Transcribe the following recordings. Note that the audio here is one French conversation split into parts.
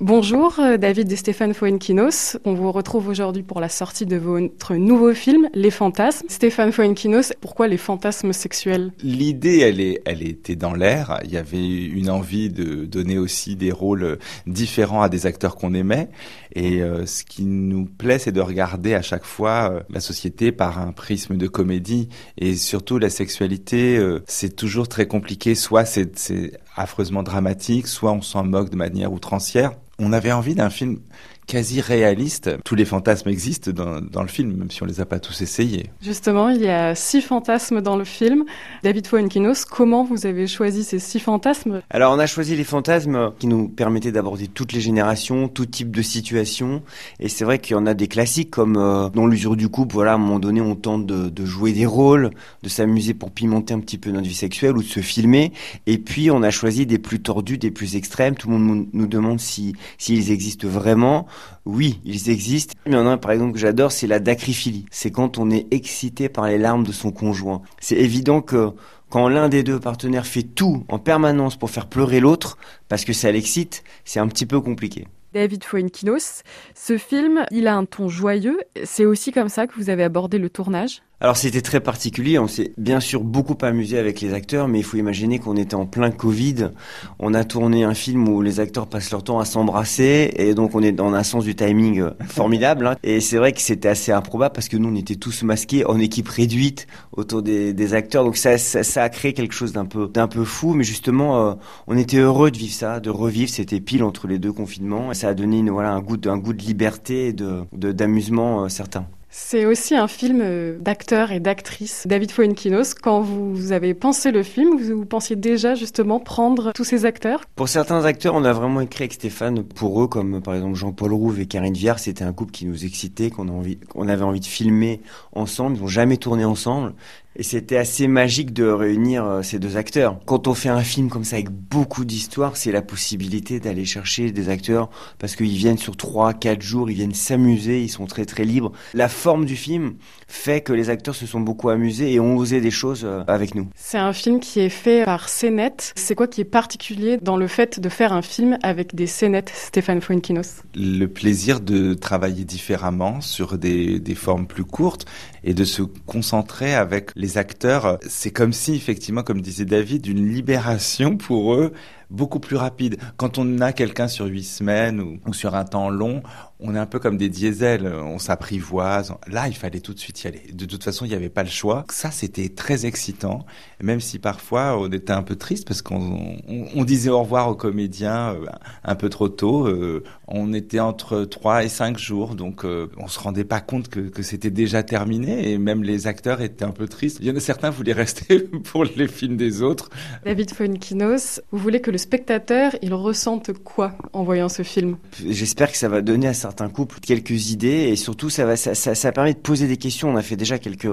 Bonjour euh, David et Stéphane Foenkinos. On vous retrouve aujourd'hui pour la sortie de votre nouveau film Les Fantasmes. Stéphane Foenkinos, pourquoi les fantasmes sexuels? L'idée, elle, elle était dans l'air. Il y avait une envie de donner aussi des rôles différents à des acteurs qu'on aimait. Et euh, ce qui nous plaît, c'est de regarder à chaque fois euh, la société par un prisme de comédie. Et surtout, la sexualité, c'est toujours très compliqué. Soit c'est affreusement dramatique, soit on s'en moque de manière outrancière. On avait envie d'un film quasi réaliste. Tous les fantasmes existent dans, dans, le film, même si on les a pas tous essayés. Justement, il y a six fantasmes dans le film. David Fuenkinos, comment vous avez choisi ces six fantasmes? Alors, on a choisi les fantasmes qui nous permettaient d'aborder toutes les générations, tout type de situation. Et c'est vrai qu'il y en a des classiques comme euh, dans l'usure du couple. Voilà, à un moment donné, on tente de, de jouer des rôles, de s'amuser pour pimenter un petit peu notre vie sexuelle ou de se filmer. Et puis, on a choisi des plus tordus, des plus extrêmes. Tout le monde nous demande si s'ils existent vraiment. Oui, ils existent. Il y en a un, par exemple, que j'adore, c'est la dacryphilie. C'est quand on est excité par les larmes de son conjoint. C'est évident que quand l'un des deux partenaires fait tout en permanence pour faire pleurer l'autre, parce que ça l'excite, c'est un petit peu compliqué. David Fuenkinos, ce film, il a un ton joyeux. C'est aussi comme ça que vous avez abordé le tournage? Alors c'était très particulier, on s'est bien sûr beaucoup amusé avec les acteurs, mais il faut imaginer qu'on était en plein Covid. On a tourné un film où les acteurs passent leur temps à s'embrasser, et donc on est dans un sens du timing euh, formidable. Hein. Et c'est vrai que c'était assez improbable parce que nous on était tous masqués en équipe réduite autour des, acteurs, donc ça, ça, a créé quelque chose d'un peu d'un peu fou, mais justement euh, on était heureux de vivre ça, de revivre. C'était pile entre les deux confinements, et ça a donné une, voilà un goût un goût de liberté et de d'amusement euh, certain. C'est aussi un film euh, d'acteur et d'actrice. David Fuenkinos, quand vous avez pensé le film, vous, pensiez déjà justement prendre tous ces acteurs? Pour certains acteurs, on a vraiment écrit avec Stéphane pour eux, comme par exemple Jean-Paul Rouve et Karine Viard. C'était un couple qui nous excitait, qu'on avait envie de filmer ensemble. Ils n'ont jamais tourné ensemble. Et c'était assez magique de réunir euh, ces deux acteurs. Quand on fait un film comme ça avec beaucoup d'histoire, c'est la possibilité d'aller chercher des acteurs parce qu'ils viennent sur trois, quatre jours, ils viennent s'amuser, ils sont très très libres. La forme du film fait que les acteurs se sont beaucoup amusés et ont osé des choses euh, avec nous. C'est un film qui est fait par CNET. C'est quoi qui est particulier dans le fait de faire un film avec des CNET, Stéphane Fuenkinos Le plaisir de travailler différemment sur des, des formes plus courtes et de se concentrer avec les acteurs, c'est comme si, effectivement, comme disait David, une libération pour eux beaucoup plus rapide. Quand on a quelqu'un sur huit semaines ou, sur un temps long, on est un peu comme des diesels, on s'apprivoise. Là, il fallait tout de suite y aller. De toute façon, il n'y avait pas le choix. Ça, c'était très excitant, même si parfois on était un peu triste parce qu'on on, disait au revoir aux comédiens euh, un peu trop tôt. Euh, on était entre trois et cinq jours, donc euh, on se rendait pas compte que, c'était déjà terminé et même les acteurs étaient un peu tristes. Il y en a certains voulaient rester pour les films des autres. David Fonkinos, vous voulez que le spectateur, il ressente quoi en voyant ce film? J'espère que ça va donner à certains couples quelques idées et surtout ça va ça, ça, ça, permet de poser des questions. On a fait déjà quelques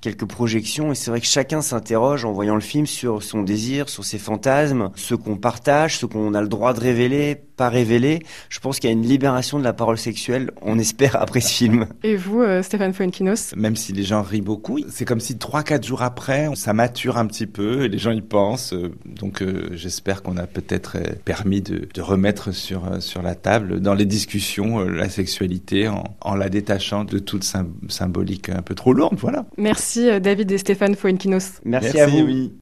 quelques projections et c'est vrai que chacun s'interroge en voyant le film sur son désir, sur ses fantasmes, ce qu'on partage, ce qu'on a le droit de révéler, pas révéler. Je pense qu'il y a une libération de la parole sexuelle, on espère, après ce film. Et vous, euh, Stéphane Fuenkinos Même si les gens rient beaucoup, c'est comme si 3-4 jours après, ça mature un petit peu et les gens y pensent. Euh, donc euh, j'espère qu'on a peut-être permis de, de, remettre sur, sur la table, dans les discussions, la sexualité en, en, la détachant de toute symbolique un peu trop lourde. Voilà. Merci David et Stéphane Fuenkinos. Merci, Merci à vous. Oui.